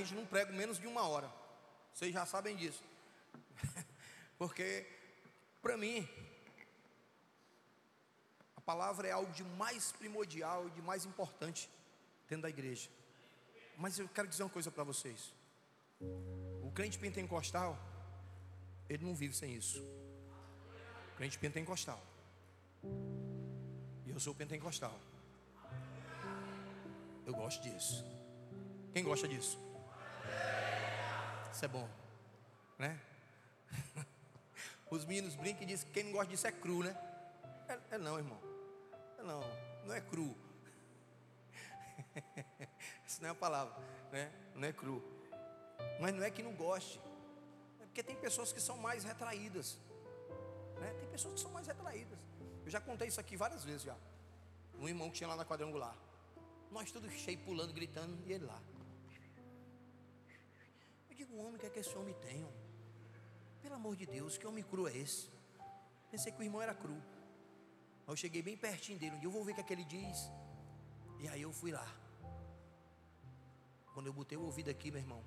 A gente não prega menos de uma hora. Vocês já sabem disso. Porque, para mim, a palavra é algo de mais primordial e de mais importante dentro da igreja. Mas eu quero dizer uma coisa para vocês. O crente pentecostal, ele não vive sem isso. O crente pentecostal. E eu sou pentecostal. Eu gosto disso. Quem gosta disso? Isso é bom, né? Os meninos brincam e dizem que quem não gosta disso é cru, né? É, é não, irmão. É não, não é cru. Isso não é a palavra, né? Não é cru. Mas não é que não goste. É porque tem pessoas que são mais retraídas. Né? Tem pessoas que são mais retraídas. Eu já contei isso aqui várias vezes já. Um irmão que tinha lá na quadrangular. Nós tudo cheio, pulando, gritando, e ele lá. Digo, homem, o que é que esse homem tem? Homem? Pelo amor de Deus, que homem cru é esse? Pensei que o irmão era cru. Eu cheguei bem pertinho dele. Um dia eu vou ver o que é que ele diz. E aí eu fui lá. Quando eu botei o ouvido aqui, meu irmão,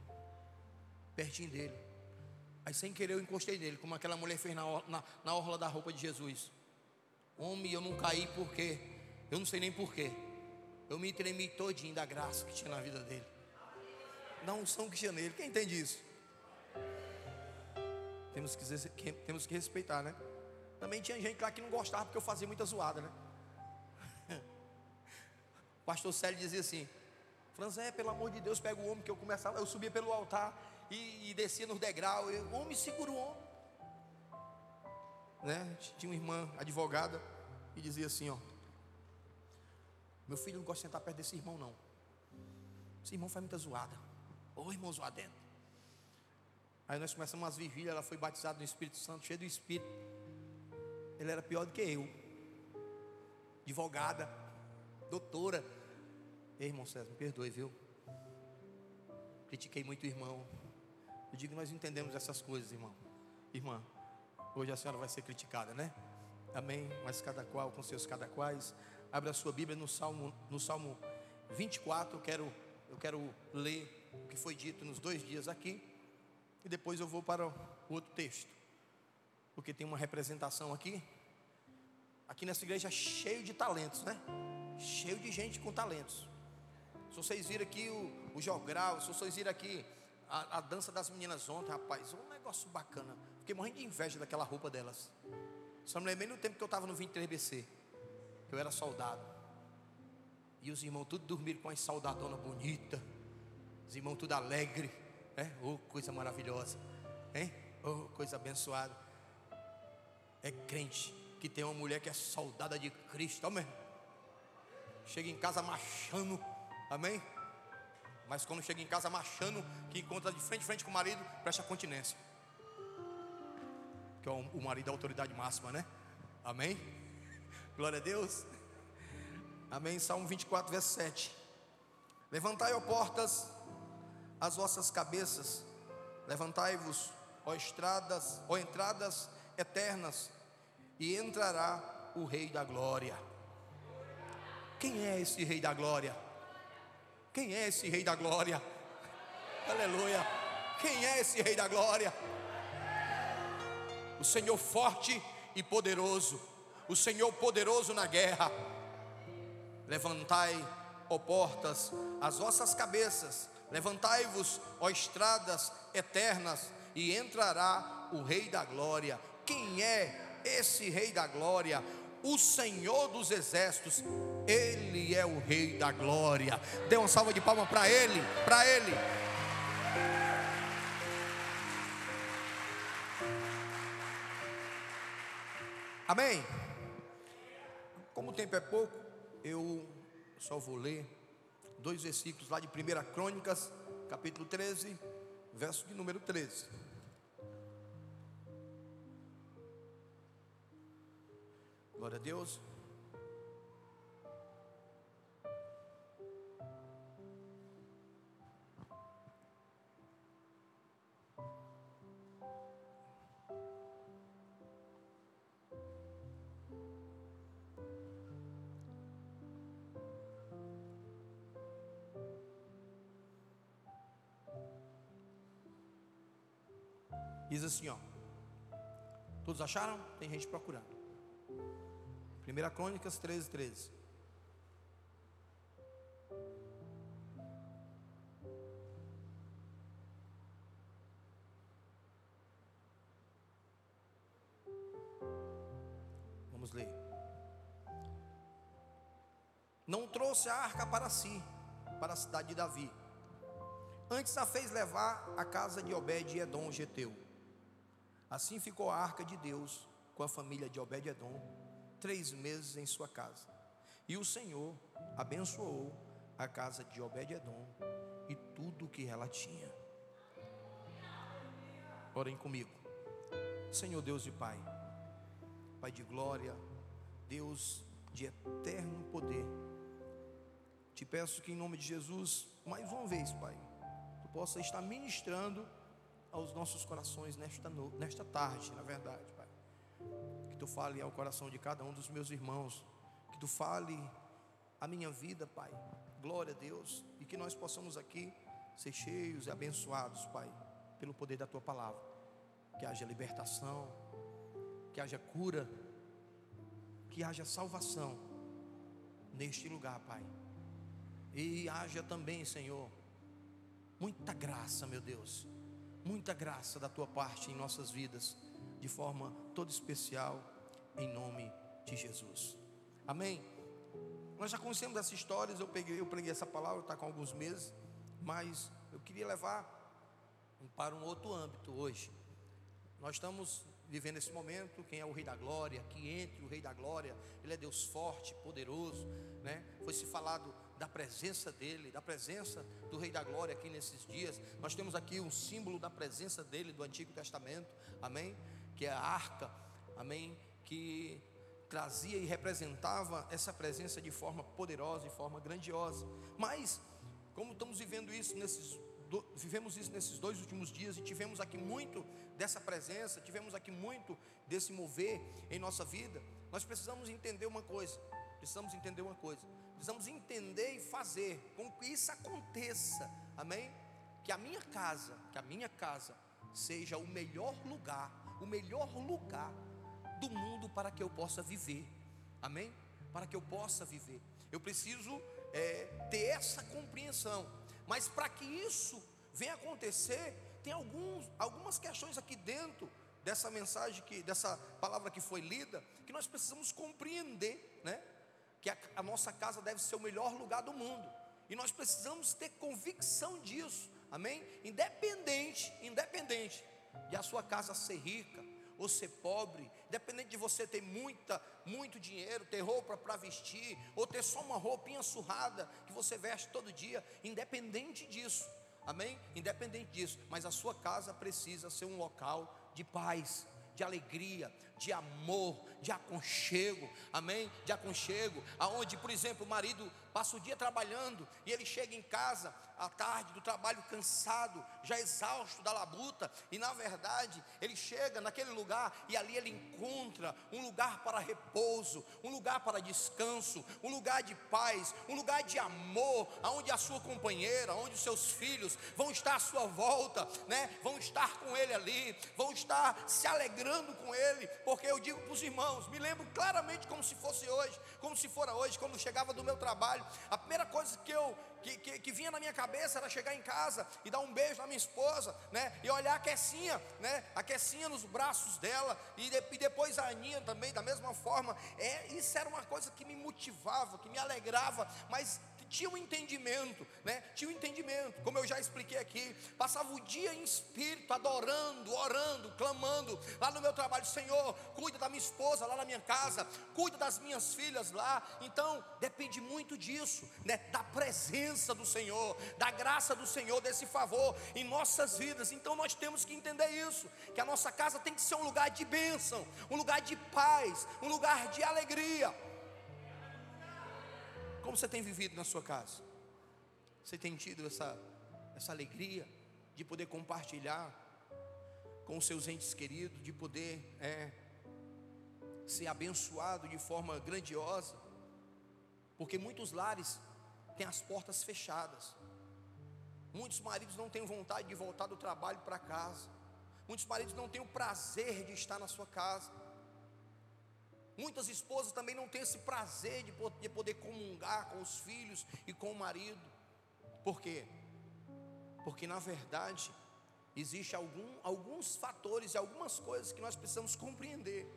pertinho dele. Aí sem querer eu encostei nele, como aquela mulher fez na, na, na orla da roupa de Jesus. Homem, eu não caí porque, eu não sei nem porquê. Eu me tremi todinho da graça que tinha na vida dele. Da unção que tinha nele. Quem entende isso? Temos que, temos que respeitar, né? Também tinha gente lá que não gostava porque eu fazia muita zoada, né? O pastor Célio dizia assim: Franzé, pelo amor de Deus, pega o homem que eu começava, eu subia pelo altar e, e descia nos degraus. O homem segura o homem. Né? Tinha uma irmã advogada e dizia assim: ó, meu filho não gosta de sentar perto desse irmão, não. Esse irmão faz muita zoada. Ô irmão zoadento. Aí nós começamos umas vigílias, ela foi batizada no Espírito Santo, cheio do Espírito. Ele era pior do que eu. Advogada, doutora. Ei, irmão César, me perdoe, viu? Critiquei muito o irmão. Eu digo nós entendemos essas coisas, irmão. Irmã, hoje a senhora vai ser criticada, né? Amém? Mas cada qual com seus cada quais. Abra a sua Bíblia no Salmo, no Salmo 24. Eu quero, eu quero ler o que foi dito nos dois dias aqui. E depois eu vou para o outro texto. Porque tem uma representação aqui. Aqui nessa igreja cheio de talentos, né? Cheio de gente com talentos. Se vocês viram aqui o, o jogral, se vocês viram aqui a, a, dança das meninas ontem, rapaz, um negócio bacana. Fiquei morrendo de inveja daquela roupa delas. Só me lembrei no tempo que eu estava no 23BC eu era soldado. E os irmãos tudo dormiram com as saudadonas bonitas. Os irmãos tudo alegre. Né? Oh, coisa maravilhosa. Hein? Oh, coisa abençoada. É crente que tem uma mulher que é soldada de Cristo. Amém. Chega em casa machando. Amém. Mas quando chega em casa machando, que encontra de frente a frente com o marido, presta continência. Que é o marido da autoridade máxima, né? Amém. Glória a Deus. Amém. Salmo 24, verso 7. Levantai, ó portas, as vossas cabeças, levantai-vos, ó estradas, ó entradas eternas, e entrará o Rei da Glória. Quem é esse Rei da Glória? Quem é esse Rei da Glória? Aleluia. Quem é esse Rei da Glória? O Senhor forte e poderoso o Senhor poderoso na guerra. Levantai, ó portas, as vossas cabeças, levantai-vos, ó estradas eternas, e entrará o Rei da Glória. Quem é esse Rei da Glória? O Senhor dos Exércitos, Ele é o Rei da Glória. Dê uma salva de palmas para Ele, para Ele. Amém. Como o tempo é pouco, eu só vou ler dois versículos lá de 1 Crônicas, capítulo 13, verso de número 13. Glória a Deus. Diz assim, ó. Todos acharam? Tem gente procurando. 1 Crônicas 13, 13. Vamos ler. Não trouxe a arca para si, para a cidade de Davi. Antes a fez levar à casa de Obed e Edom, Geteu. Assim ficou a arca de Deus com a família de Obed Edom três meses em sua casa. E o Senhor abençoou a casa de Obed Edom e tudo o que ela tinha. Orem comigo. Senhor Deus e Pai, Pai de glória, Deus de eterno poder. Te peço que em nome de Jesus, mais uma vez, Pai, tu possa estar ministrando aos nossos corações nesta, nesta tarde, na verdade, Pai. Que tu fale ao coração de cada um dos meus irmãos, que tu fale a minha vida, Pai. Glória a Deus, e que nós possamos aqui ser cheios e abençoados, Pai, pelo poder da tua palavra. Que haja libertação, que haja cura, que haja salvação neste lugar, Pai. E haja também, Senhor, muita graça, meu Deus muita graça da tua parte em nossas vidas, de forma toda especial, em nome de Jesus. Amém. Nós já conhecemos essas histórias, eu peguei, eu preguei essa palavra, está com alguns meses, mas eu queria levar para um outro âmbito hoje. Nós estamos vivendo esse momento, quem é o Rei da Glória, que entre o Rei da Glória, Ele é Deus forte, poderoso, né? Foi se falado da presença dele, da presença do Rei da Glória aqui nesses dias. Nós temos aqui um símbolo da presença dele do Antigo Testamento, amém? Que é a arca, amém? Que trazia e representava essa presença de forma poderosa, de forma grandiosa. Mas, como estamos vivendo isso nesses vivemos isso nesses dois últimos dias e tivemos aqui muito dessa presença, tivemos aqui muito desse mover em nossa vida. Nós precisamos entender uma coisa, precisamos entender uma coisa precisamos entender e fazer com que isso aconteça, amém? Que a minha casa, que a minha casa seja o melhor lugar, o melhor lugar do mundo para que eu possa viver, amém? Para que eu possa viver, eu preciso é, ter essa compreensão, mas para que isso venha acontecer, tem alguns, algumas questões aqui dentro dessa mensagem que, dessa palavra que foi lida, que nós precisamos compreender, né? Que a, a nossa casa deve ser o melhor lugar do mundo. E nós precisamos ter convicção disso. Amém? Independente, independente de a sua casa ser rica ou ser pobre, independente de você ter muita, muito dinheiro, ter roupa para vestir, ou ter só uma roupinha surrada que você veste todo dia, independente disso, amém? Independente disso, mas a sua casa precisa ser um local de paz, de alegria, de amor, de aconchego, amém? De aconchego, aonde, por exemplo, o marido passa o dia trabalhando e ele chega em casa à tarde do trabalho cansado, já exausto da labuta, e na verdade ele chega naquele lugar e ali ele encontra um lugar para repouso, um lugar para descanso, um lugar de paz, um lugar de amor, aonde a sua companheira, onde os seus filhos vão estar à sua volta, né? Vão estar com ele ali, vão estar se alegrando com ele, porque eu digo para os irmãos, me lembro claramente como se fosse hoje, como se fora hoje, quando chegava do meu trabalho, a primeira coisa que eu que, que, que, vinha na minha cabeça era chegar em casa e dar um beijo na minha esposa, né? E olhar a Quessinha, né? A Quessinha nos braços dela e, de, e depois a Aninha também, da mesma forma. É, isso era uma coisa que me motivava, que me alegrava, mas tinha um entendimento, né? Tinha um entendimento, como eu já expliquei aqui, passava o dia em espírito, adorando, orando, clamando, lá no meu trabalho, Senhor, cuida da minha esposa lá na minha casa, cuida das minhas filhas lá. Então, depende muito disso, né? Da presença do Senhor, da graça do Senhor, desse favor em nossas vidas. Então, nós temos que entender isso, que a nossa casa tem que ser um lugar de bênção, um lugar de paz, um lugar de alegria. Como você tem vivido na sua casa? Você tem tido essa, essa alegria de poder compartilhar com os seus entes queridos, de poder é, ser abençoado de forma grandiosa? Porque muitos lares têm as portas fechadas. Muitos maridos não têm vontade de voltar do trabalho para casa. Muitos maridos não têm o prazer de estar na sua casa. Muitas esposas também não têm esse prazer de poder comungar com os filhos e com o marido. Por quê? Porque na verdade existe algum, alguns fatores e algumas coisas que nós precisamos compreender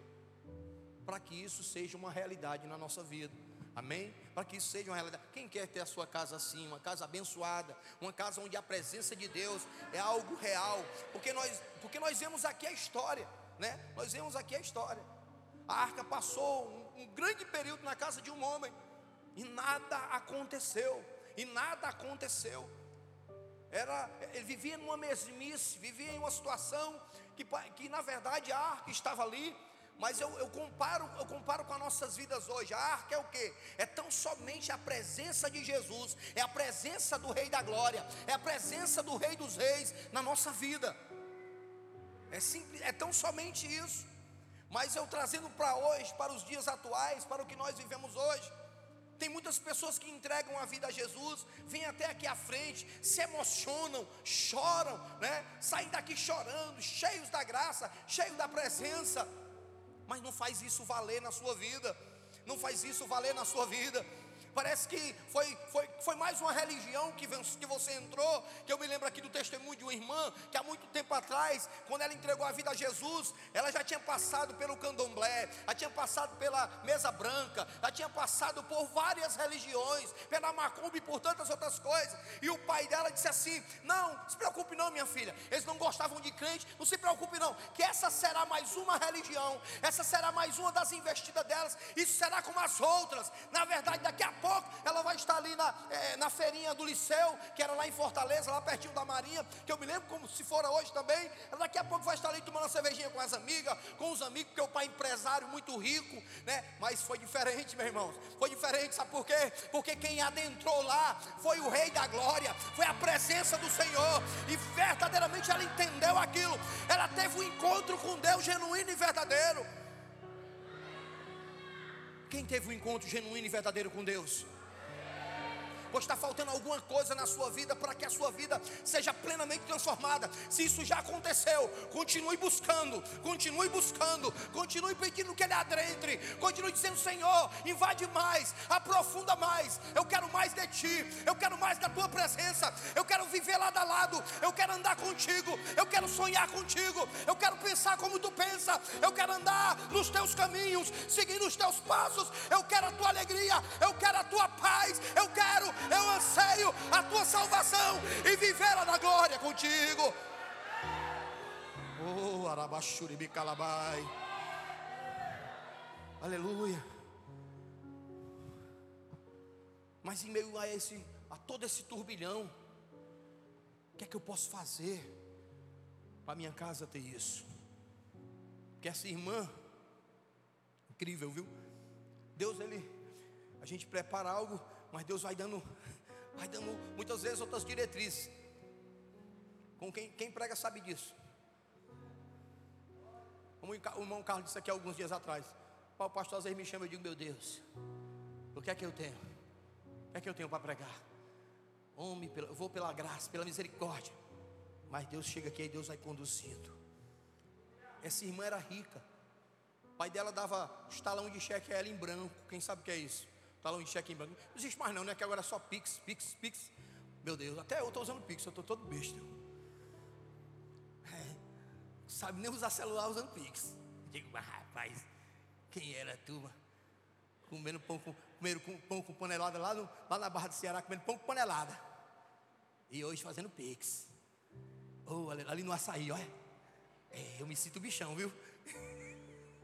para que isso seja uma realidade na nossa vida. Amém? Para que isso seja uma realidade. Quem quer ter a sua casa assim, uma casa abençoada, uma casa onde a presença de Deus é algo real? Porque nós, porque nós vemos aqui a história, né? Nós vemos aqui a história. A arca passou um, um grande período na casa de um homem e nada aconteceu. E nada aconteceu. Era, ele vivia numa mesmice, vivia em uma situação que, que na verdade a arca estava ali, mas eu, eu, comparo, eu comparo com as nossas vidas hoje. A arca é o que? É tão somente a presença de Jesus, é a presença do Rei da Glória, é a presença do Rei dos Reis na nossa vida. É simples, é tão somente isso. Mas eu trazendo para hoje, para os dias atuais, para o que nós vivemos hoje. Tem muitas pessoas que entregam a vida a Jesus, vêm até aqui à frente, se emocionam, choram, né? Saem daqui chorando, cheios da graça, cheios da presença mas não faz isso valer na sua vida, não faz isso valer na sua vida. Parece que foi, foi, foi mais uma religião que, que você entrou. Que eu me lembro aqui do testemunho de uma irmã que há muito tempo atrás, quando ela entregou a vida a Jesus, ela já tinha passado pelo candomblé, já tinha passado pela mesa branca, já tinha passado por várias religiões, pela macumba e por tantas outras coisas. E o pai dela disse assim: Não, se preocupe, não, minha filha. Eles não gostavam de crente, não se preocupe, não, que essa será mais uma religião, essa será mais uma das investidas delas, isso será como as outras. Na verdade, daqui a pouco pouco ela vai estar ali na, é, na feirinha do Liceu, que era lá em Fortaleza, lá pertinho da Marinha, que eu me lembro como se fora hoje também. Ela daqui a pouco vai estar ali tomando uma cervejinha com as amigas, com os amigos, porque o pai é empresário muito rico, né? Mas foi diferente, meus irmãos. Foi diferente, sabe por quê? Porque quem adentrou lá foi o Rei da Glória, foi a presença do Senhor, e verdadeiramente ela entendeu aquilo. Ela teve um encontro com Deus genuíno e verdadeiro. Quem teve um encontro genuíno e verdadeiro com Deus? Pois está faltando alguma coisa na sua vida para que a sua vida seja plenamente transformada. Se isso já aconteceu, continue buscando, continue buscando, continue pedindo que Ele adentre, continue dizendo: Senhor, invade mais, aprofunda mais. Eu quero mais de Ti, eu quero mais da Tua presença, eu quero viver lado a lado, eu quero andar contigo, eu quero sonhar contigo, eu quero pensar como Tu pensa, eu quero andar nos Teus caminhos, seguir os Teus passos. Eu quero a Tua alegria, eu quero a Tua paz, eu quero eu anseio a tua salvação e viver na glória contigo. Oh, Arabachuribi Calabai. Aleluia. Mas em meio a esse, a todo esse turbilhão, o que é que eu posso fazer para minha casa ter isso? Que essa irmã, incrível, viu? Deus ele, a gente prepara algo mas Deus vai dando, vai dando muitas vezes outras diretrizes. Com quem, quem prega sabe disso. Como o irmão Carlos disse aqui alguns dias atrás. O pastor às vezes me chama e eu digo, meu Deus, o que é que eu tenho? O que é que eu tenho para pregar? Homem, eu vou pela graça, pela misericórdia. Mas Deus chega aqui e Deus vai conduzindo. Essa irmã era rica. O pai dela dava os talão de cheque a ela em branco. Quem sabe o que é isso? Talão em cheque em branco. Não existe mais não, né? Que agora é só Pix, Pix, Pix. Meu Deus, até eu estou usando Pix, eu estou todo besta. É, sabe nem usar celular usando Pix. Digo, mas rapaz, quem era a turma? Comendo pão com, comendo com, pão com panelada lá, no, lá na Barra do Ceará, comendo pão com panelada. E hoje fazendo Pix. Oh, ali, ali no açaí, olha. É, eu me sinto bichão, viu?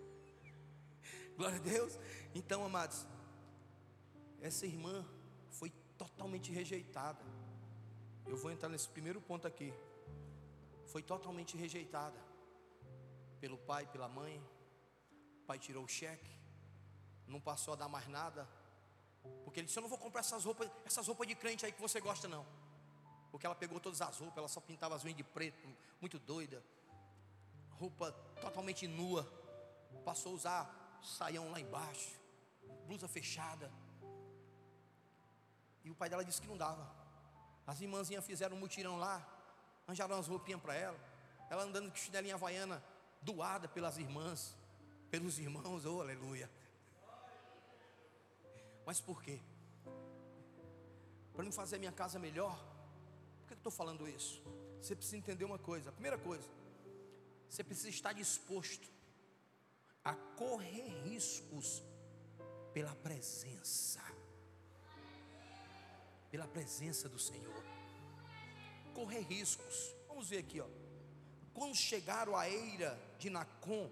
Glória a Deus. Então, amados, essa irmã foi totalmente rejeitada. Eu vou entrar nesse primeiro ponto aqui. Foi totalmente rejeitada pelo pai, pela mãe. O pai tirou o cheque, não passou a dar mais nada. Porque ele disse: Eu não vou comprar essas roupas, essas roupas de crente aí que você gosta, não. Porque ela pegou todas as roupas, ela só pintava as unhas de preto, muito doida. Roupa totalmente nua. Passou a usar saião lá embaixo, blusa fechada. E o pai dela disse que não dava. As irmãzinhas fizeram um mutirão lá, arranjaram umas roupinhas para ela. ela andando de chinelinha havaiana, doada pelas irmãs, pelos irmãos, oh aleluia. Mas por quê? Para me fazer minha casa melhor. Por que eu estou falando isso? Você precisa entender uma coisa. A primeira coisa, você precisa estar disposto a correr riscos pela presença, pela presença do Senhor. Correr riscos. Vamos ver aqui, ó. Quando chegaram à eira de Nacon,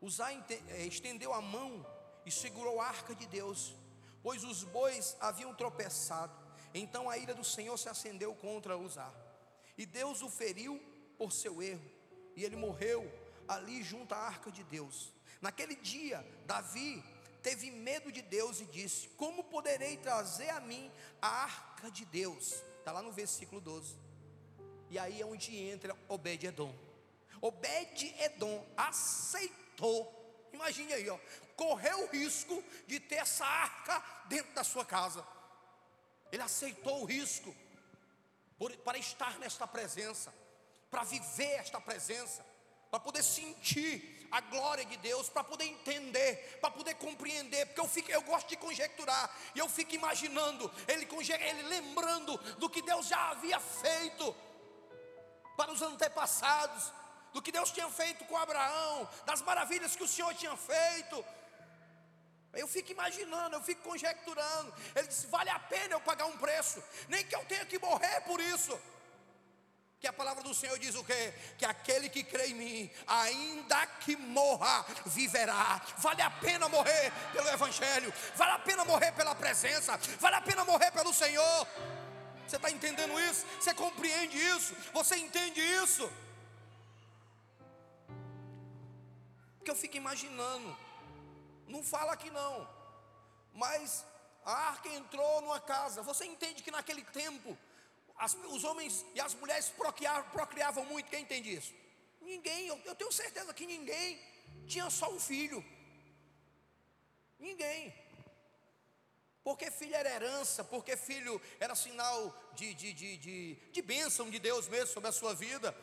Uzá eh, estendeu a mão e segurou a arca de Deus, pois os bois haviam tropeçado. Então a ira do Senhor se acendeu contra Uzá, e Deus o feriu por seu erro, e ele morreu ali junto à arca de Deus. Naquele dia, Davi teve medo de Deus e disse: Como poderei trazer a mim a arca de Deus? Está lá no versículo 12. E aí é onde entra Obed-Edom. Obed-Edom aceitou, imagine aí, ó, correu o risco de ter essa arca dentro da sua casa. Ele aceitou o risco por, para estar nesta presença, para viver esta presença, para poder sentir a glória de Deus, para poder entender, para poder compreender, porque eu, fico, eu gosto de conjecturar, e eu fico imaginando, ele, ele lembrando do que Deus já havia feito para os antepassados, do que Deus tinha feito com Abraão, das maravilhas que o Senhor tinha feito. Eu fico imaginando, eu fico conjecturando. Ele disse: vale a pena eu pagar um preço, nem que eu tenha que morrer por isso. Que a palavra do Senhor diz o quê? Que aquele que crê em mim, ainda que morra, viverá. Vale a pena morrer pelo Evangelho, vale a pena morrer pela presença, vale a pena morrer pelo Senhor. Você está entendendo isso? Você compreende isso? Você entende isso? Porque eu fico imaginando, não fala aqui não, mas a arca entrou numa casa. Você entende que naquele tempo as, os homens e as mulheres procriavam, procriavam muito, quem entende isso? Ninguém, eu, eu tenho certeza que ninguém tinha só um filho. Ninguém. Porque filho era herança, porque filho era sinal de, de, de, de, de bênção de Deus mesmo sobre a sua vida.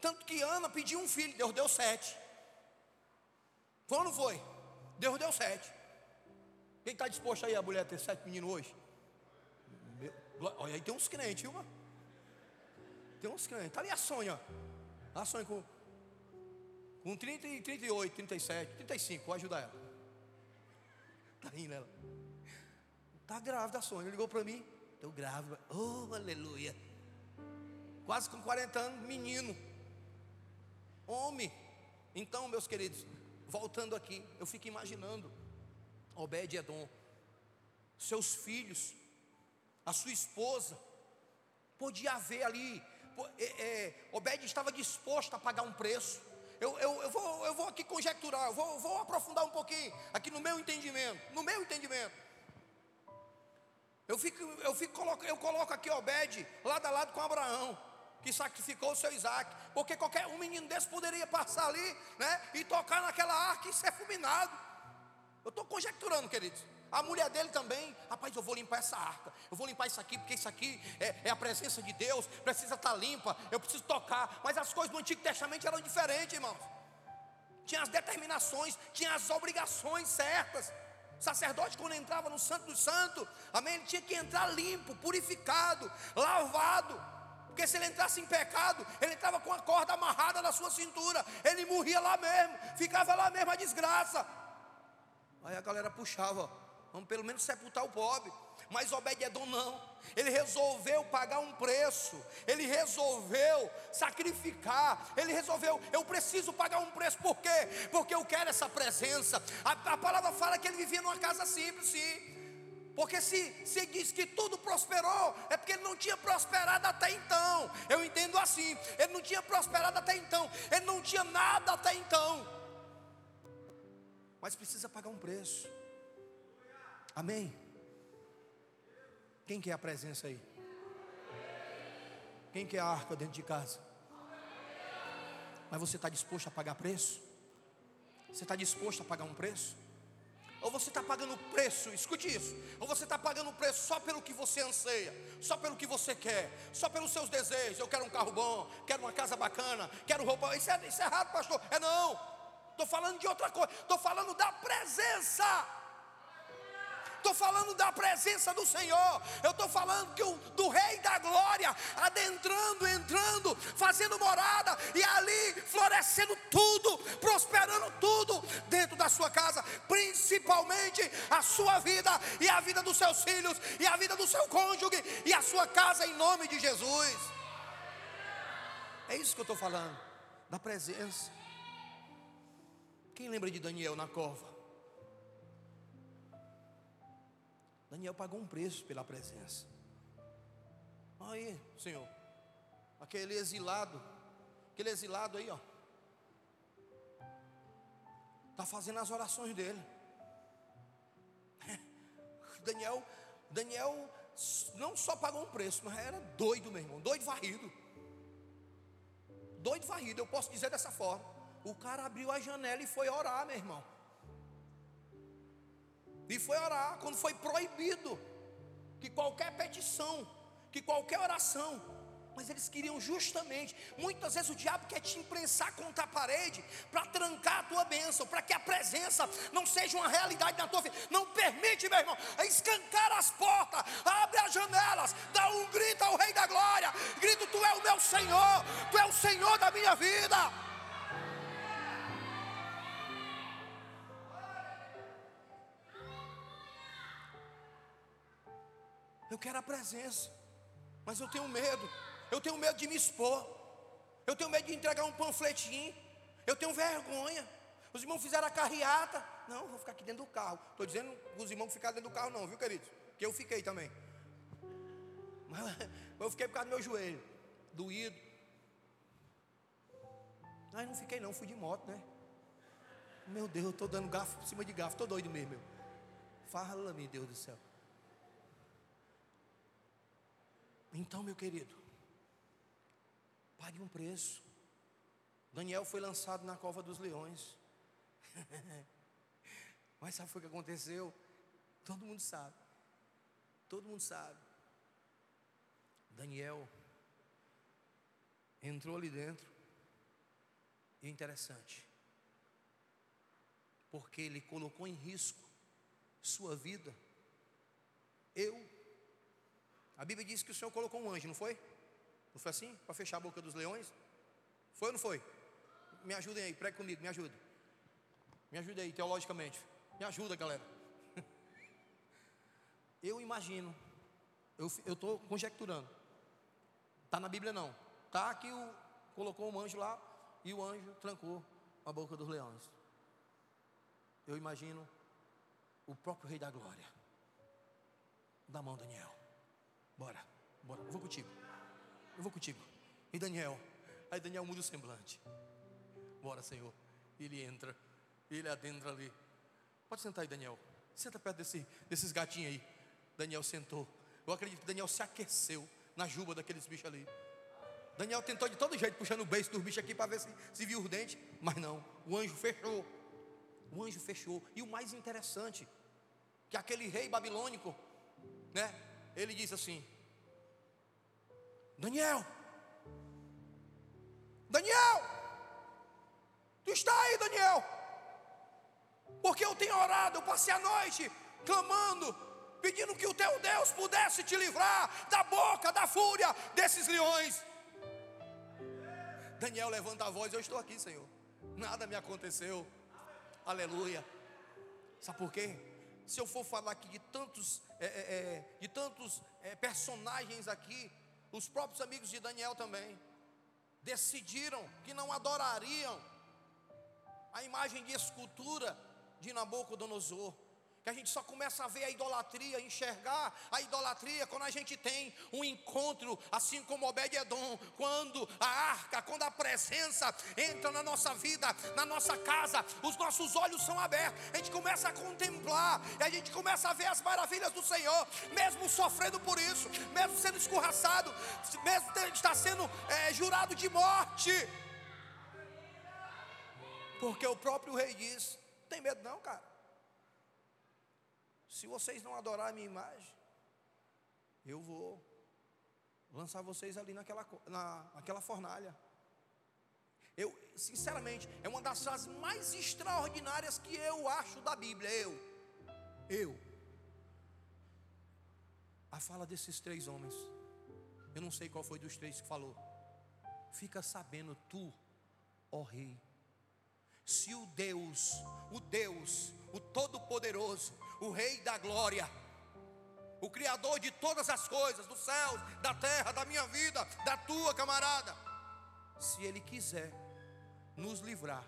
Tanto que Ana pediu um filho, Deus deu sete. Foi ou não foi? Deus deu sete. Quem está disposto aí a mulher ter sete meninos hoje? Olha aí tem uns crentes, viu, mano? Tem uns crentes. Está ali a Sônia. A Sônia com, com 30, 38, 37, 35. Vou ajudar ela. Está rindo ela. Está grávida a Sônia. Ligou para mim. Estou grávida. Oh, aleluia. Quase com 40 anos, menino. Homem. Então, meus queridos, voltando aqui, eu fico imaginando Obed-Edom, seus filhos, a sua esposa, podia haver ali é, é, Obed estava disposto a pagar um preço. Eu, eu, eu, vou, eu vou aqui conjecturar, eu vou, vou aprofundar um pouquinho, aqui no meu entendimento, no meu entendimento. Eu, fico, eu, fico, eu coloco aqui Obed lado a lado com Abraão, que sacrificou o seu Isaac, porque qualquer um menino desse poderia passar ali, né, e tocar naquela arca e ser fulminado. Eu estou conjecturando, queridos. A mulher dele também, rapaz, eu vou limpar essa arca, eu vou limpar isso aqui, porque isso aqui é, é a presença de Deus, precisa estar tá limpa, eu preciso tocar. Mas as coisas do Antigo Testamento eram diferentes, irmãos. Tinha as determinações, tinha as obrigações certas. O sacerdote, quando entrava no Santo dos Santos, amém, ele tinha que entrar limpo, purificado, lavado. Porque se ele entrasse em pecado, ele entrava com a corda amarrada na sua cintura, ele morria lá mesmo, ficava lá mesmo a desgraça. Aí a galera puxava, Vamos pelo menos sepultar o pobre. Mas Obed-Edom não. Ele resolveu pagar um preço. Ele resolveu sacrificar. Ele resolveu, eu preciso pagar um preço. Por quê? Porque eu quero essa presença. A, a palavra fala que ele vivia numa casa simples, sim. Porque se, se diz que tudo prosperou, é porque ele não tinha prosperado até então. Eu entendo assim. Ele não tinha prosperado até então. Ele não tinha nada até então. Mas precisa pagar um preço. Amém? Quem quer a presença aí? Quem quer a arca dentro de casa? Mas você está disposto a pagar preço? Você está disposto a pagar um preço? ou você está pagando preço, escute isso, ou você está pagando preço só pelo que você anseia, só pelo que você quer, só pelos seus desejos. Eu quero um carro bom, quero uma casa bacana, quero roupa. Isso é, isso é errado, pastor. É não. Estou falando de outra coisa, estou falando da presença estou falando da presença do Senhor, eu estou falando que o, do Rei da Glória, adentrando, entrando, fazendo morada e ali florescendo tudo, prosperando tudo dentro da sua casa, principalmente a sua vida e a vida dos seus filhos e a vida do seu cônjuge e a sua casa em nome de Jesus. É isso que eu estou falando, da presença. Quem lembra de Daniel na cova? Daniel pagou um preço pela presença. Aí, Senhor, aquele exilado, aquele exilado aí, ó, está fazendo as orações dele. Daniel, Daniel não só pagou um preço, mas era doido, meu irmão, doido varrido. Doido varrido, eu posso dizer dessa forma. O cara abriu a janela e foi orar, meu irmão. E foi orar quando foi proibido que qualquer petição, que qualquer oração, mas eles queriam justamente, muitas vezes o diabo quer te imprensar contra a parede para trancar a tua bênção, para que a presença não seja uma realidade na tua vida. Não permite, meu irmão, escancar as portas, abre as janelas, dá um grito ao Rei da Glória, grito: Tu é o meu Senhor, Tu é o Senhor da minha vida. Eu quero a presença, mas eu tenho medo. Eu tenho medo de me expor. Eu tenho medo de entregar um panfletinho. Eu tenho vergonha. Os irmãos fizeram a carreata. Não, vou ficar aqui dentro do carro. Estou dizendo os irmãos ficar dentro do carro, não, viu, queridos? Que eu fiquei também. Mas eu fiquei por causa do meu joelho, doído. Mas não fiquei, não, fui de moto, né? Meu Deus, eu estou dando garfo por cima de garfo, estou doido mesmo. Meu. Fala, meu Deus do céu. Então, meu querido, pague um preço. Daniel foi lançado na cova dos leões. Mas sabe o que aconteceu? Todo mundo sabe. Todo mundo sabe. Daniel entrou ali dentro. E é interessante. Porque ele colocou em risco sua vida. Eu a Bíblia diz que o Senhor colocou um anjo, não foi? Não foi assim? Para fechar a boca dos leões? Foi ou não foi? Me ajudem aí, pregue comigo, me ajude. Me ajude aí, teologicamente. Me ajuda, galera. Eu imagino, eu estou conjecturando. Está na Bíblia não. Está que o, colocou um anjo lá e o anjo trancou a boca dos leões. Eu imagino o próprio Rei da Glória. Da mão Daniel. Bora, bora, eu vou contigo. Eu vou contigo. E Daniel, aí Daniel muda o semblante. Bora, Senhor. Ele entra, ele adentra ali. Pode sentar aí, Daniel. Senta perto desse, desses gatinhos aí. Daniel sentou. Eu acredito que Daniel se aqueceu na juba daqueles bichos ali. Daniel tentou de todo jeito puxando o beijo dos bichos aqui para ver se, se viu os dentes, mas não. O anjo fechou. O anjo fechou. E o mais interessante, que aquele rei babilônico, né? Ele disse assim: Daniel, Daniel, tu está aí, Daniel, porque eu tenho orado, eu passei a noite clamando, pedindo que o teu Deus pudesse te livrar da boca, da fúria desses leões. Daniel levanta a voz: Eu estou aqui, Senhor, nada me aconteceu, aleluia. Sabe por quê? Se eu for falar aqui de tantos é, é, é, de tantos é, personagens aqui, os próprios amigos de Daniel também, decidiram que não adorariam a imagem de escultura de Nabucodonosor que a gente só começa a ver a idolatria, enxergar a idolatria quando a gente tem um encontro, assim como Obed-Edom, quando a arca, quando a presença entra na nossa vida, na nossa casa, os nossos olhos são abertos, a gente começa a contemplar, e a gente começa a ver as maravilhas do Senhor, mesmo sofrendo por isso, mesmo sendo escorraçado, mesmo está sendo é, jurado de morte, porque o próprio rei diz: tem medo não, cara. Se vocês não adorarem a minha imagem, eu vou lançar vocês ali naquela, na, naquela fornalha. Eu, sinceramente, é uma das frases mais extraordinárias que eu acho da Bíblia. Eu, eu. A fala desses três homens. Eu não sei qual foi dos três que falou. Fica sabendo tu, ó rei, se o Deus, o Deus, o Todo-Poderoso, o Rei da Glória, o Criador de todas as coisas, dos céus, da terra, da minha vida, da tua camarada, se Ele quiser nos livrar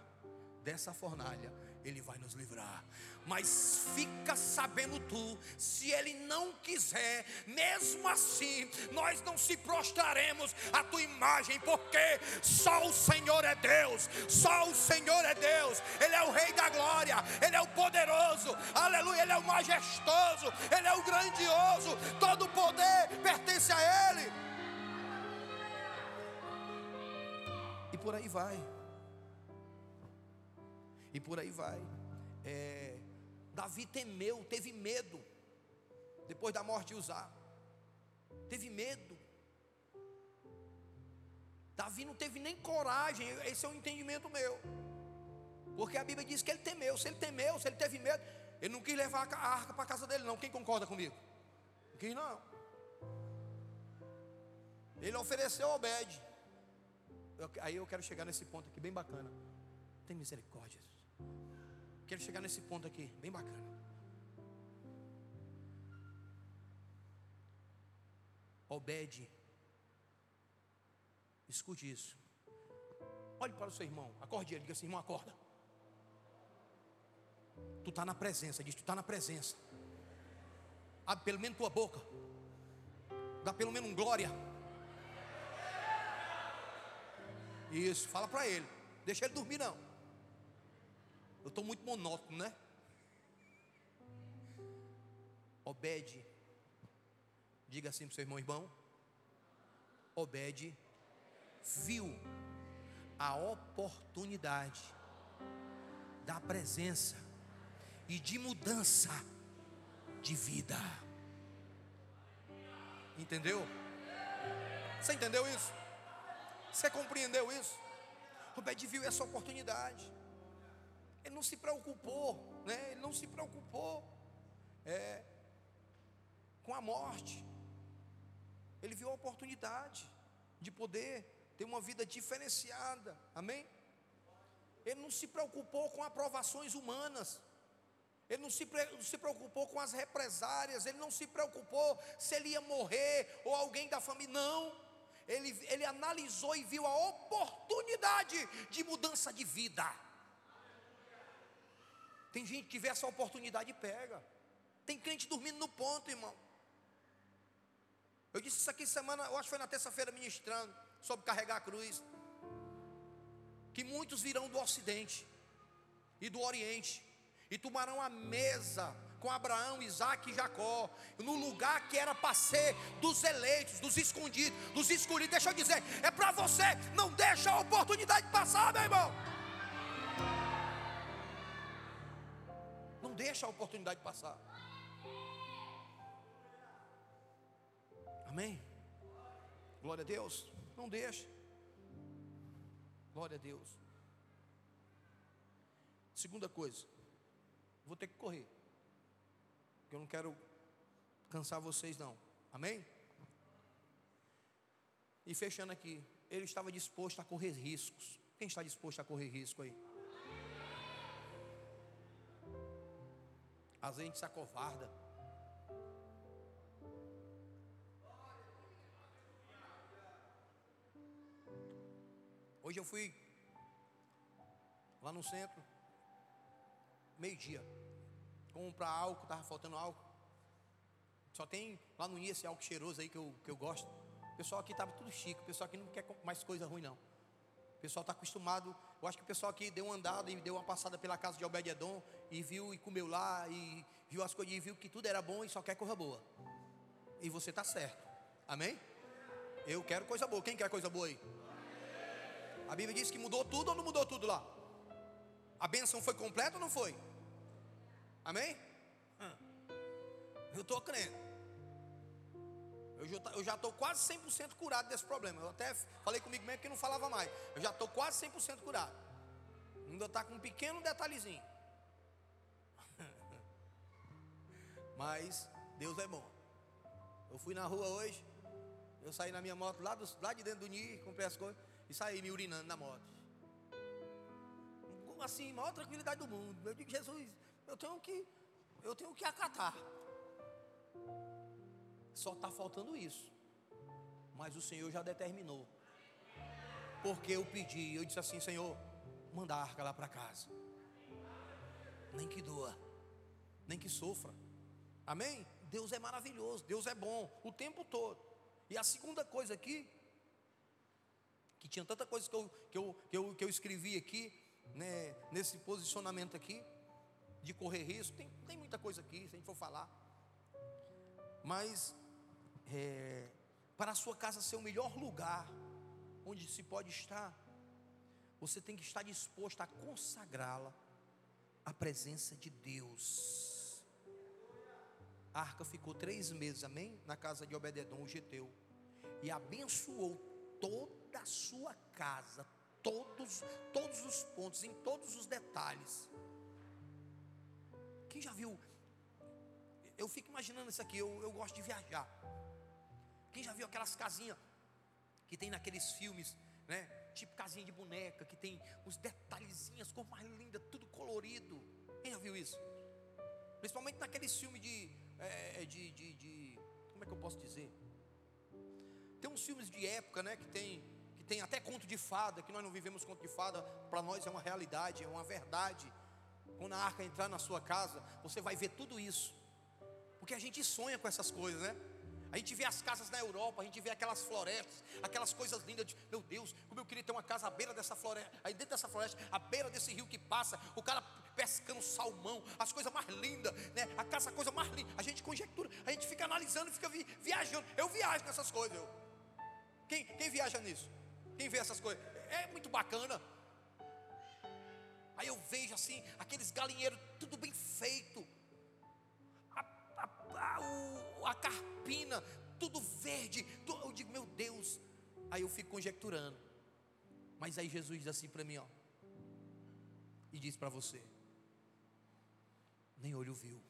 dessa fornalha, Ele vai nos livrar mas fica sabendo tu, se Ele não quiser, mesmo assim, nós não se prostraremos à tua imagem, porque só o Senhor é Deus, só o Senhor é Deus, Ele é o Rei da glória, Ele é o poderoso, aleluia, Ele é o majestoso, Ele é o grandioso, todo o poder pertence a Ele. E por aí vai. E por aí vai. É, Davi temeu, teve medo, depois da morte de Uzá, teve medo. Davi não teve nem coragem, esse é o um entendimento meu, porque a Bíblia diz que ele temeu. Se ele temeu, se ele teve medo, ele não quis levar a arca para a casa dele, não. Quem concorda comigo? Não quis, não. Ele ofereceu Obed. Aí eu quero chegar nesse ponto aqui, bem bacana. Tem misericórdia. Quero chegar nesse ponto aqui, bem bacana. Obed, escute isso. Olhe para o seu irmão, acorde ele, diga assim: irmão, acorda. Tu está na presença, diz: tu está na presença. Abre pelo menos tua boca, dá pelo menos um glória. Isso, fala para ele, deixa ele dormir não. Eu estou muito monótono, né? Obede, diga assim para o seu irmão, irmão. Obede viu a oportunidade da presença e de mudança de vida. Entendeu? Você entendeu isso? Você compreendeu isso? Obed viu essa oportunidade. Ele não se preocupou, né? Ele não se preocupou é, com a morte. Ele viu a oportunidade de poder ter uma vida diferenciada. Amém? Ele não se preocupou com aprovações humanas. Ele não se, não se preocupou com as represárias. Ele não se preocupou se ele ia morrer ou alguém da família. Não. Ele, ele analisou e viu a oportunidade de mudança de vida. Tem gente que vê essa oportunidade e pega. Tem crente dormindo no ponto, irmão. Eu disse isso aqui semana, eu acho que foi na terça-feira ministrando, sobre carregar a cruz. Que muitos virão do ocidente e do oriente e tomarão a mesa com Abraão, Isaac e Jacó, no lugar que era para ser dos eleitos, dos escondidos, dos escolhidos. Deixa eu dizer, é para você, não deixa a oportunidade passar, meu irmão. Deixa a oportunidade passar. Amém? Glória a Deus. Não deixa. Glória a Deus. Segunda coisa, vou ter que correr. Porque eu não quero cansar vocês não. Amém? E fechando aqui, ele estava disposto a correr riscos. Quem está disposto a correr risco aí? Às vezes a gente se acovarda. Hoje eu fui lá no centro, meio-dia, comprar álcool, estava faltando álcool. Só tem lá no I esse álcool cheiroso aí que eu, que eu gosto. O pessoal aqui estava tudo chique, o pessoal aqui não quer mais coisa ruim não. O pessoal está acostumado. Eu acho que o pessoal aqui deu uma andada e deu uma passada pela casa de Obed-Edom e viu e comeu lá e viu as coisas e viu que tudo era bom e só quer coisa boa. E você está certo. Amém? Eu quero coisa boa. Quem quer coisa boa aí? A Bíblia diz que mudou tudo ou não mudou tudo lá? A bênção foi completa ou não foi? Amém? Eu estou crendo. Eu já estou quase 100% curado desse problema. Eu até falei comigo mesmo que não falava mais. Eu já estou quase 100% curado. Ainda está com um pequeno detalhezinho. Mas Deus é bom. Eu fui na rua hoje. Eu saí na minha moto lá, do, lá de dentro do NIR, comprei as coisas e saí me urinando na moto. Assim, maior tranquilidade do mundo. Eu digo, Jesus, eu tenho que, eu tenho que acatar. Só está faltando isso. Mas o Senhor já determinou. Porque eu pedi, eu disse assim, Senhor, manda a arca lá para casa. Nem que doa, nem que sofra. Amém? Deus é maravilhoso, Deus é bom o tempo todo. E a segunda coisa aqui, que tinha tanta coisa que eu, que eu, que eu, que eu escrevi aqui, né, nesse posicionamento aqui, de correr risco, tem, tem muita coisa aqui, se a gente for falar. Mas é, para a sua casa ser o melhor lugar onde se pode estar, você tem que estar disposto a consagrá-la à presença de Deus. A arca ficou três meses, amém? Na casa de Obededon, o Geteu, e abençoou toda a sua casa, todos, todos os pontos, em todos os detalhes. Quem já viu? Eu fico imaginando isso aqui, eu, eu gosto de viajar. Quem já viu aquelas casinhas que tem naqueles filmes, né? Tipo casinha de boneca, que tem os detalhezinhos, cor mais linda, tudo colorido. Quem já viu isso? Principalmente naqueles filmes de, é, de, de, de, Como é que eu posso dizer? Tem uns filmes de época, né? Que tem, que tem até conto de fada, que nós não vivemos conto de fada, para nós é uma realidade, é uma verdade. Quando a arca entrar na sua casa, você vai ver tudo isso. Porque a gente sonha com essas coisas, né? A gente vê as casas na Europa, a gente vê aquelas florestas, aquelas coisas lindas. De, meu Deus, como eu queria ter uma casa à beira dessa floresta, aí dentro dessa floresta, à beira desse rio que passa, o cara pescando salmão, as coisas mais lindas, né? A casa, a coisa mais linda. A gente conjectura, a gente fica analisando, fica vi, viajando. Eu viajo nessas coisas. Eu. Quem, quem viaja nisso? Quem vê essas coisas? É muito bacana. Aí eu vejo assim, aqueles galinheiros, tudo bem feito a carpina, tudo verde. Eu digo, meu Deus. Aí eu fico conjecturando. Mas aí Jesus diz assim para mim, ó. E diz para você: Nem olho viu,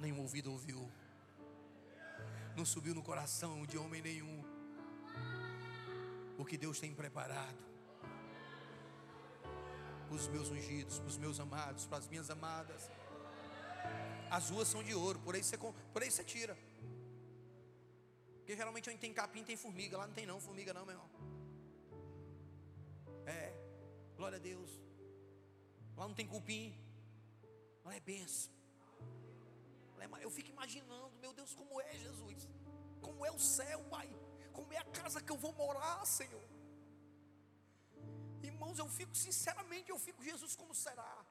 nem ouvido ouviu, não subiu no coração de homem nenhum o que Deus tem preparado para os meus ungidos, para os meus amados, para as minhas amadas. As ruas são de ouro, por aí você, por aí você tira. Porque geralmente onde tem capim tem formiga, lá não tem não, formiga não, meu irmão. É, glória a Deus. Lá não tem cupim, lá é benção. É eu fico imaginando, meu Deus, como é Jesus, como é o céu, Pai, como é a casa que eu vou morar, Senhor. Irmãos, eu fico, sinceramente, eu fico, Jesus, como será?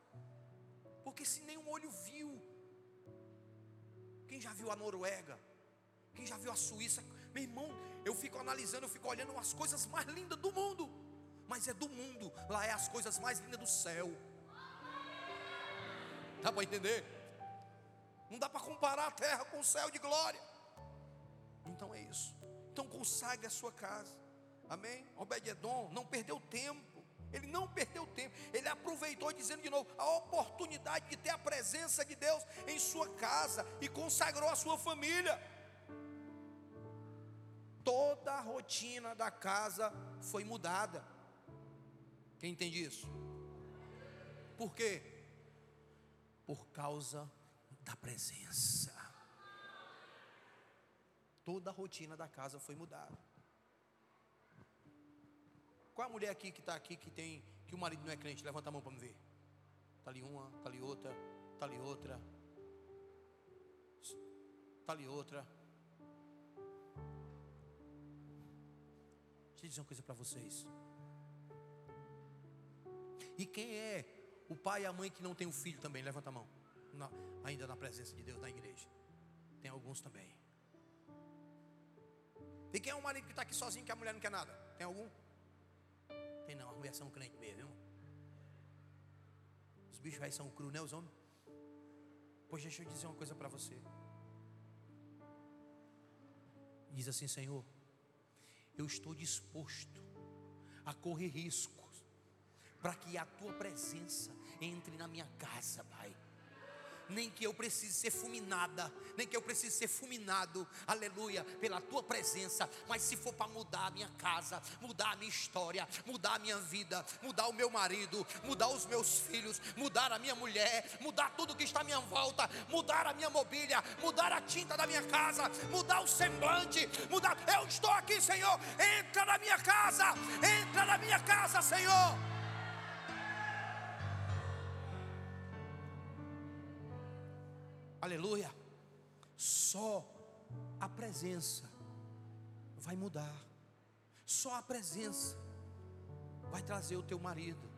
Porque se nenhum olho viu, quem já viu a Noruega? Quem já viu a Suíça? Meu irmão, eu fico analisando, eu fico olhando as coisas mais lindas do mundo. Mas é do mundo, lá é as coisas mais lindas do céu. Dá para entender? Não dá para comparar a terra com o céu de glória. Então é isso. Então consagre a sua casa. Amém? Obed-Edom não perdeu tempo. Ele não perdeu tempo, ele aproveitou, dizendo de novo, a oportunidade de ter a presença de Deus em sua casa e consagrou a sua família. Toda a rotina da casa foi mudada. Quem entende isso? Por quê? Por causa da presença. Toda a rotina da casa foi mudada. Qual a mulher aqui que está aqui que tem que o marido não é crente? Levanta a mão para me ver. Está ali uma, está ali outra, está ali outra. Está ali outra. Deixa eu dizer uma coisa para vocês. E quem é o pai e a mãe que não tem um filho também? Levanta a mão. Na, ainda na presença de Deus na igreja. Tem alguns também. E quem é o marido que está aqui sozinho que a mulher não quer nada? Tem algum? Tem não, a mulher são crente mesmo, viu? Os bichos aí são cru, né, os homens? Pois deixa eu dizer uma coisa para você. Diz assim, Senhor, eu estou disposto a correr riscos para que a tua presença entre na minha casa, Pai nem que eu precise ser fulminada, nem que eu precise ser fulminado, aleluia, pela tua presença, mas se for para mudar a minha casa, mudar a minha história, mudar a minha vida, mudar o meu marido, mudar os meus filhos, mudar a minha mulher, mudar tudo que está à minha volta, mudar a minha mobília, mudar a tinta da minha casa, mudar o semblante, mudar. Eu estou aqui, Senhor. Entra na minha casa, entra na minha casa, Senhor. Aleluia. Só a presença vai mudar. Só a presença vai trazer o teu marido.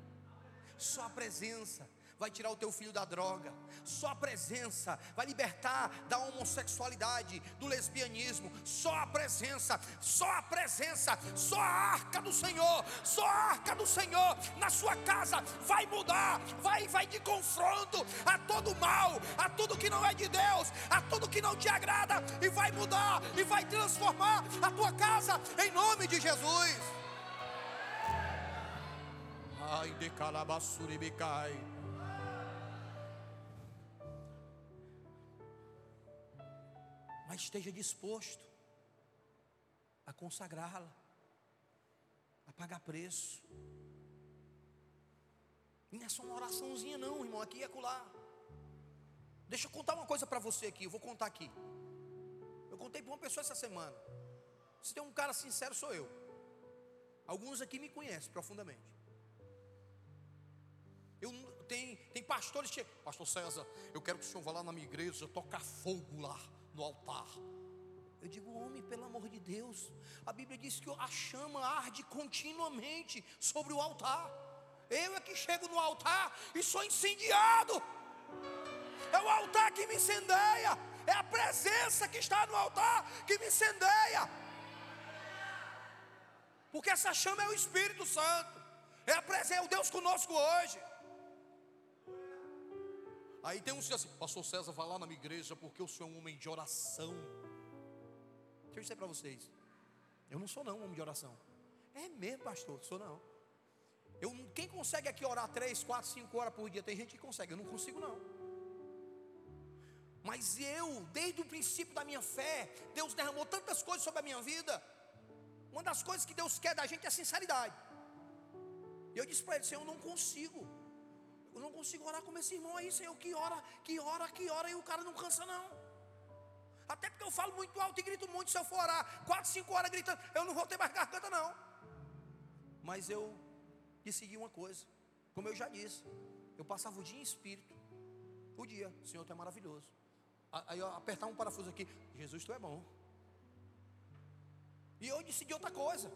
Só a presença vai tirar o teu filho da droga. Só a presença vai libertar da homossexualidade, do lesbianismo. Só a presença, só a presença, só a arca do Senhor, só a arca do Senhor na sua casa vai mudar, vai vai de confronto a todo mal, a tudo que não é de Deus, a tudo que não te agrada e vai mudar e vai transformar a tua casa em nome de Jesus. Ai de calabaçuribicai. Mas esteja disposto a consagrá-la, a pagar preço. E não é só uma oraçãozinha, não, irmão, aqui e acolá. Deixa eu contar uma coisa para você aqui, eu vou contar aqui. Eu contei para uma pessoa essa semana. Se tem um cara sincero, sou eu. Alguns aqui me conhecem profundamente. Eu, tem, tem pastores que Pastor César, eu quero que o senhor vá lá na minha igreja tocar fogo lá no altar. Eu digo, homem, pelo amor de Deus, a Bíblia diz que a chama arde continuamente sobre o altar. Eu é que chego no altar e sou incendiado. É o altar que me incendeia, é a presença que está no altar que me incendeia. Porque essa chama é o Espírito Santo, é a presença, é o Deus conosco hoje. Aí tem uns que assim, pastor César, vai lá na minha igreja porque o senhor é um homem de oração. Deixa eu dizer para vocês, eu não sou não um homem de oração. É mesmo, pastor, sou não. Eu, quem consegue aqui orar três, quatro, cinco horas por dia? Tem gente que consegue, eu não consigo não. Mas eu, desde o princípio da minha fé, Deus derramou tantas coisas sobre a minha vida. Uma das coisas que Deus quer da gente é sinceridade. E eu disse para ele, Senhor, eu não consigo. Eu não consigo orar como esse irmão aí, Senhor, que ora, que ora, que ora, e o cara não cansa não. Até porque eu falo muito alto e grito muito, se eu for orar quatro, cinco horas gritando, eu não vou ter mais garganta não. Mas eu decidi uma coisa, como eu já disse, eu passava o dia em espírito, o dia, Senhor, tu é maravilhoso. Aí eu apertar um parafuso aqui, Jesus, tu é bom. E eu decidi outra coisa.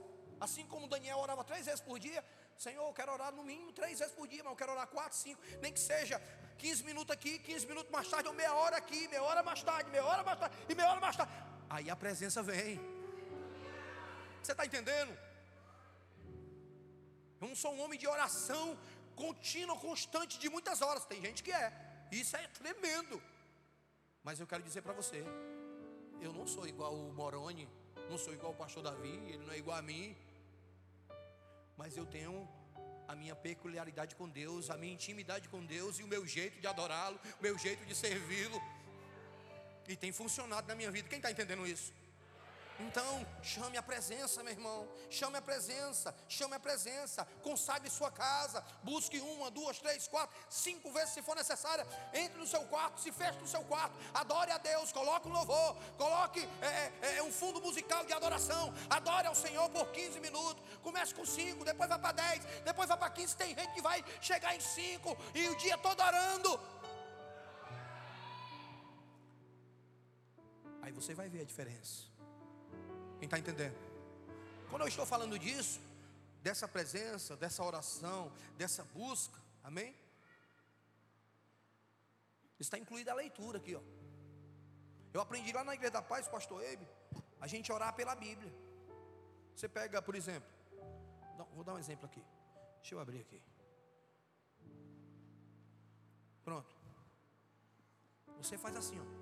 Assim como Daniel orava três vezes por dia, Senhor, eu quero orar no mínimo três vezes por dia, mas eu quero orar quatro, cinco, nem que seja 15 minutos aqui, 15 minutos mais tarde, ou meia hora aqui, meia hora mais tarde, meia hora mais tarde, e meia hora mais tarde. Aí a presença vem. Você está entendendo? Eu não sou um homem de oração contínua, constante, de muitas horas. Tem gente que é. Isso é tremendo. Mas eu quero dizer para você, eu não sou igual o Moroni, não sou igual o pastor Davi, ele não é igual a mim mas eu tenho a minha peculiaridade com Deus, a minha intimidade com Deus e o meu jeito de adorá-lo, o meu jeito de servi-lo. E tem funcionado na minha vida. Quem está entendendo isso? Então, chame a presença, meu irmão. Chame a presença, chame a presença. Consagre sua casa. Busque uma, duas, três, quatro, cinco vezes se for necessária. Entre no seu quarto, se feche no seu quarto. Adore a Deus. Coloque um louvor. Coloque é, é, é um fundo musical de adoração. Adore ao Senhor por 15 minutos. Comece com cinco, depois vai para 10, depois vai para 15. Tem gente que vai chegar em cinco e o dia todo orando. Aí você vai ver a diferença. Quem está entendendo? Quando eu estou falando disso, dessa presença, dessa oração, dessa busca, amém? Está incluída a leitura aqui, ó. Eu aprendi lá na Igreja da Paz, pastor Ebe, a gente orar pela Bíblia. Você pega, por exemplo, vou dar um exemplo aqui. Deixa eu abrir aqui. Pronto. Você faz assim, ó.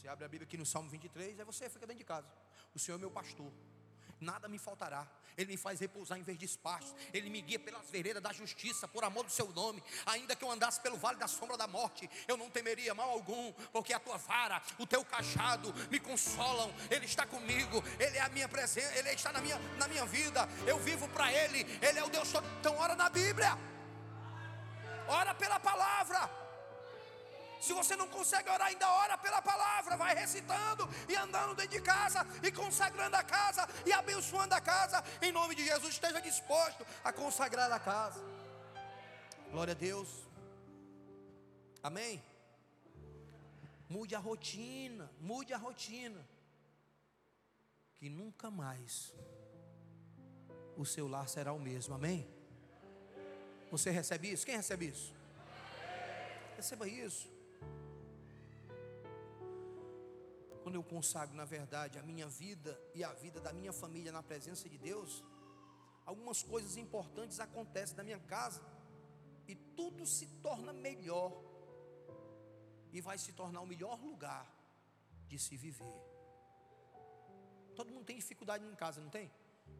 Você abre a Bíblia aqui no Salmo 23, aí você fica dentro de casa. O Senhor é meu pastor nada me faltará. Ele me faz repousar em verdes pastos. Ele me guia pelas veredas da justiça, por amor do seu nome. Ainda que eu andasse pelo vale da sombra da morte, eu não temeria mal algum, porque a tua vara, o teu cajado me consolam. Ele está comigo, ele é a minha presença, ele está na minha, na minha vida. Eu vivo para ele, ele é o Deus. Então ora na Bíblia. Ora pela palavra. Se você não consegue orar, ainda ora pela palavra, vai recitando e andando dentro de casa e consagrando a casa e abençoando a casa. Em nome de Jesus, esteja disposto a consagrar a casa. Glória a Deus. Amém. Mude a rotina, mude a rotina. Que nunca mais o seu lar será o mesmo. Amém? Você recebe isso? Quem recebe isso? Receba isso. Quando eu consagro, na verdade, a minha vida e a vida da minha família na presença de Deus, algumas coisas importantes acontecem na minha casa e tudo se torna melhor e vai se tornar o melhor lugar de se viver. Todo mundo tem dificuldade em casa, não tem?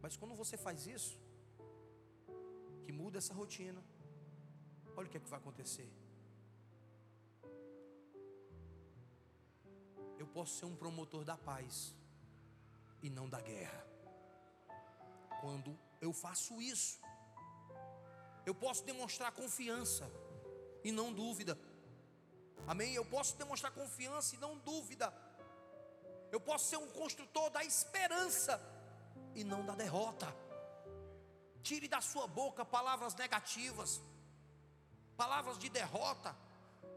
Mas quando você faz isso, que muda essa rotina, olha o que é que vai acontecer. Eu posso ser um promotor da paz e não da guerra. Quando eu faço isso, eu posso demonstrar confiança e não dúvida. Amém? Eu posso demonstrar confiança e não dúvida. Eu posso ser um construtor da esperança e não da derrota. Tire da sua boca palavras negativas, palavras de derrota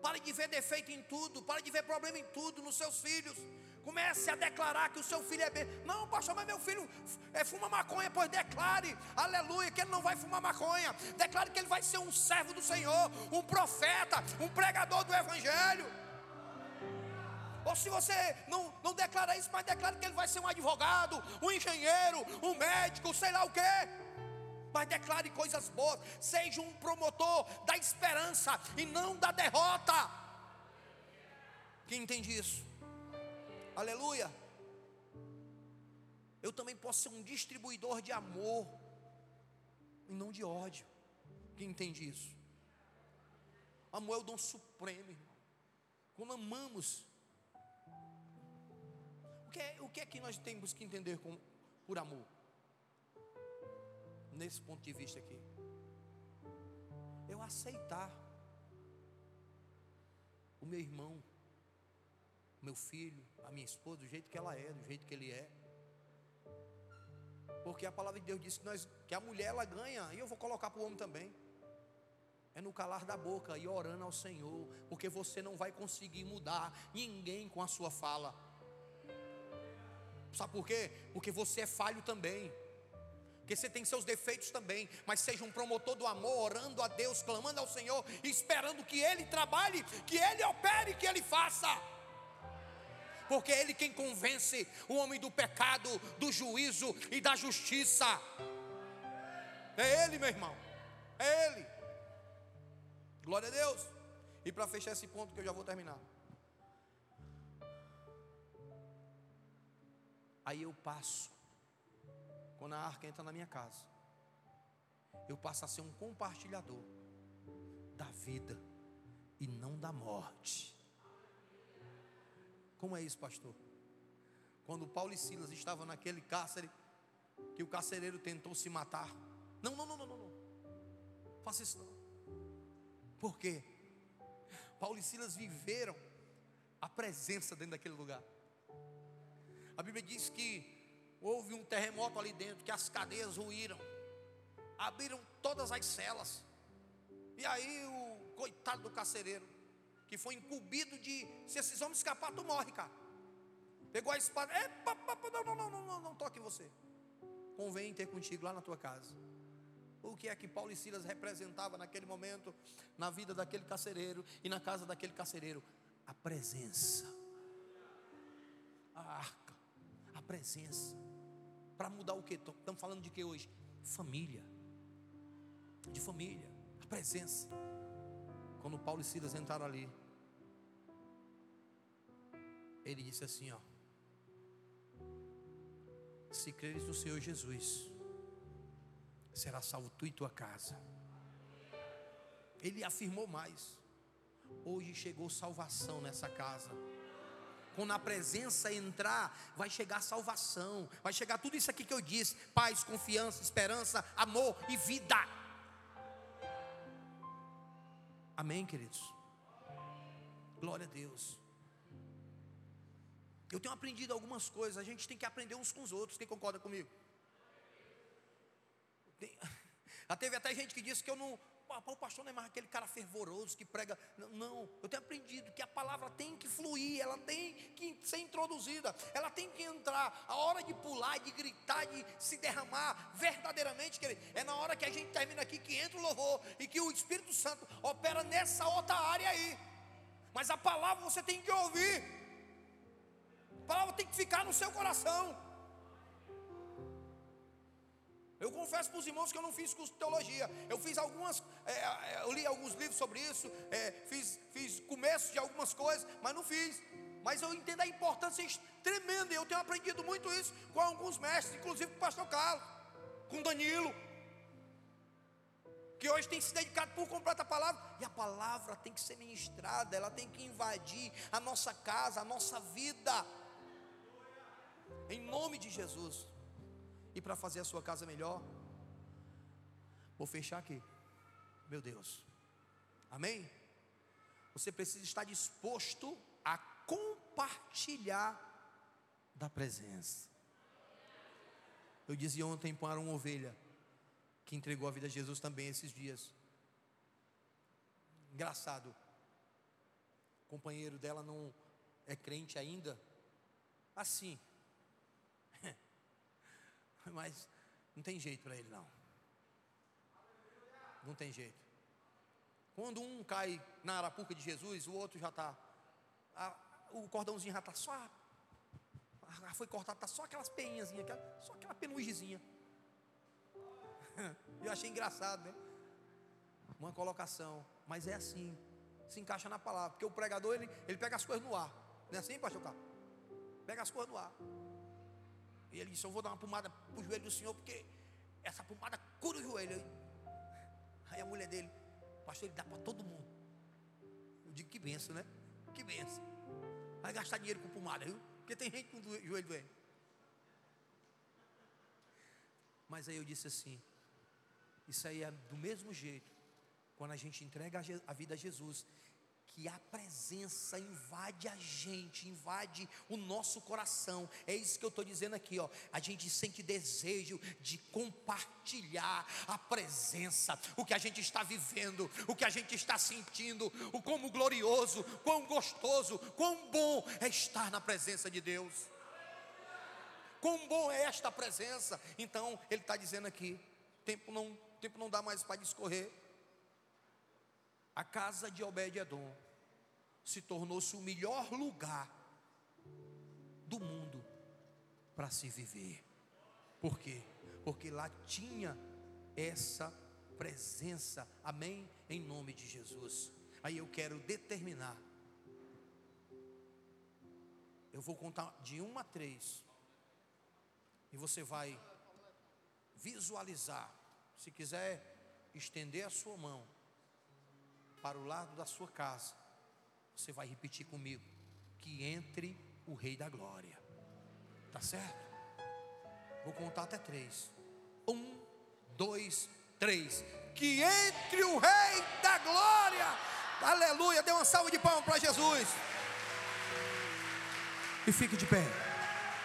Pare de ver defeito em tudo, pare de ver problema em tudo nos seus filhos. Comece a declarar que o seu filho é bem. Não, pastor, mas meu filho é, fuma maconha, pois declare, aleluia, que ele não vai fumar maconha. Declare que ele vai ser um servo do Senhor, um profeta, um pregador do Evangelho. Ou se você não, não declara isso, mas declare que ele vai ser um advogado, um engenheiro, um médico, sei lá o quê mas declare coisas boas. Seja um promotor da esperança e não da derrota. Quem entende isso? Aleluia. Eu também posso ser um distribuidor de amor e não de ódio. Quem entende isso? Amor é o dom supremo, irmão. Quando amamos, o que é, o que, é que nós temos que entender com, por amor? Nesse ponto de vista aqui. Eu aceitar o meu irmão, meu filho, a minha esposa, do jeito que ela é, do jeito que ele é. Porque a palavra de Deus diz que, nós, que a mulher ela ganha, e eu vou colocar para o homem também. É no calar da boca e orando ao Senhor, porque você não vai conseguir mudar ninguém com a sua fala. Sabe por quê? Porque você é falho também porque você tem seus defeitos também, mas seja um promotor do amor, orando a Deus, clamando ao Senhor, esperando que Ele trabalhe, que Ele opere, que Ele faça. Porque Ele quem convence o homem do pecado, do juízo e da justiça. É Ele, meu irmão, é Ele. Glória a Deus. E para fechar esse ponto que eu já vou terminar. Aí eu passo quando a arca entra na minha casa, eu passo a ser um compartilhador da vida e não da morte. Como é isso, pastor? Quando Paulo e Silas estavam naquele cárcere, que o carcereiro tentou se matar. Não, não, não, não, não, não. Faça isso não. Por quê? Paulo e Silas viveram a presença dentro daquele lugar. A Bíblia diz que Houve um terremoto ali dentro, que as cadeias ruíram, abriram todas as celas. E aí o coitado do carcereiro, que foi incumbido de, se esses homens escapar, tu morre, cara. Pegou a espada, Epa, não, não, não, não, não, não toque você. Convém ter contigo lá na tua casa. O que é que Paulo e Silas representavam naquele momento, na vida daquele carcereiro e na casa daquele carcereiro? A presença, a arca, a presença para mudar o que? Estamos falando de que hoje? Família. De família. A presença. Quando Paulo e Silas entraram ali, ele disse assim: ó, se creres no Senhor Jesus, será salvo tu e tua casa. Ele afirmou mais: hoje chegou salvação nessa casa. Quando a presença entrar, vai chegar salvação, vai chegar tudo isso aqui que eu disse: paz, confiança, esperança, amor e vida. Amém, queridos? Glória a Deus. Eu tenho aprendido algumas coisas, a gente tem que aprender uns com os outros. Quem concorda comigo? Tem, já teve até gente que disse que eu não, o pastor não é mais aquele cara fervoroso que prega. Não, eu tenho aprendido que a palavra tem que fluir, ela tem que ser introduzida, ela tem que entrar. A hora de pular, de gritar, de se derramar, verdadeiramente, querido, é na hora que a gente termina aqui que entra o louvor e que o Espírito Santo opera nessa outra área aí. Mas a palavra você tem que ouvir, a palavra tem que ficar no seu coração. Eu confesso para os irmãos que eu não fiz curso de teologia. Eu fiz algumas, é, é, eu li alguns livros sobre isso, é, fiz, fiz começo de algumas coisas, mas não fiz. Mas eu entendo a importância tremenda. E eu tenho aprendido muito isso com alguns mestres, inclusive com o pastor Carlos, com Danilo. Que hoje tem se dedicado por completo à palavra. E a palavra tem que ser ministrada, ela tem que invadir a nossa casa, a nossa vida. Em nome de Jesus e para fazer a sua casa melhor. Vou fechar aqui. Meu Deus. Amém? Você precisa estar disposto a compartilhar da presença. Eu dizia ontem para uma ovelha que entregou a vida a Jesus também esses dias. Engraçado. O companheiro dela não é crente ainda. Assim, mas não tem jeito para ele não. Não tem jeito. Quando um cai na arapuca de Jesus, o outro já está. O cordãozinho já está só. Já foi cortado, está só aquelas peinhas, só aquela penugemzinha. Eu achei engraçado, né? Uma colocação. Mas é assim. Se encaixa na palavra. Porque o pregador, ele, ele pega as coisas no ar. Não é assim, pastor Carlos? Pega as coisas no ar. E ele disse: Eu vou dar uma pomada para o joelho do senhor, porque essa pomada cura o joelho. Aí a mulher dele, pastor, ele dá para todo mundo. Eu digo: Que benção, né? Que benção. Vai gastar dinheiro com pomada, viu? Porque tem gente com o joelho doente. Mas aí eu disse assim: Isso aí é do mesmo jeito. Quando a gente entrega a vida a Jesus, que a presença invade a gente, invade o nosso coração. É isso que eu estou dizendo aqui, ó. A gente sente desejo de compartilhar a presença, o que a gente está vivendo, o que a gente está sentindo, o como glorioso, quão gostoso, quão bom é estar na presença de Deus. Quão bom é esta presença. Então, ele está dizendo aqui: tempo não, tempo não dá mais para discorrer. A casa de Obed-Edom se tornou-se o melhor lugar do mundo para se viver. Por quê? Porque lá tinha essa presença. Amém? Em nome de Jesus. Aí eu quero determinar. Eu vou contar de uma a três. E você vai visualizar. Se quiser estender a sua mão para o lado da sua casa você vai repetir comigo: que entre o Rei da Glória. Tá certo? Vou contar até três. Um, dois, três. Que entre o Rei da Glória. Aleluia. Dê uma salva de palmas para Jesus. E fique de pé.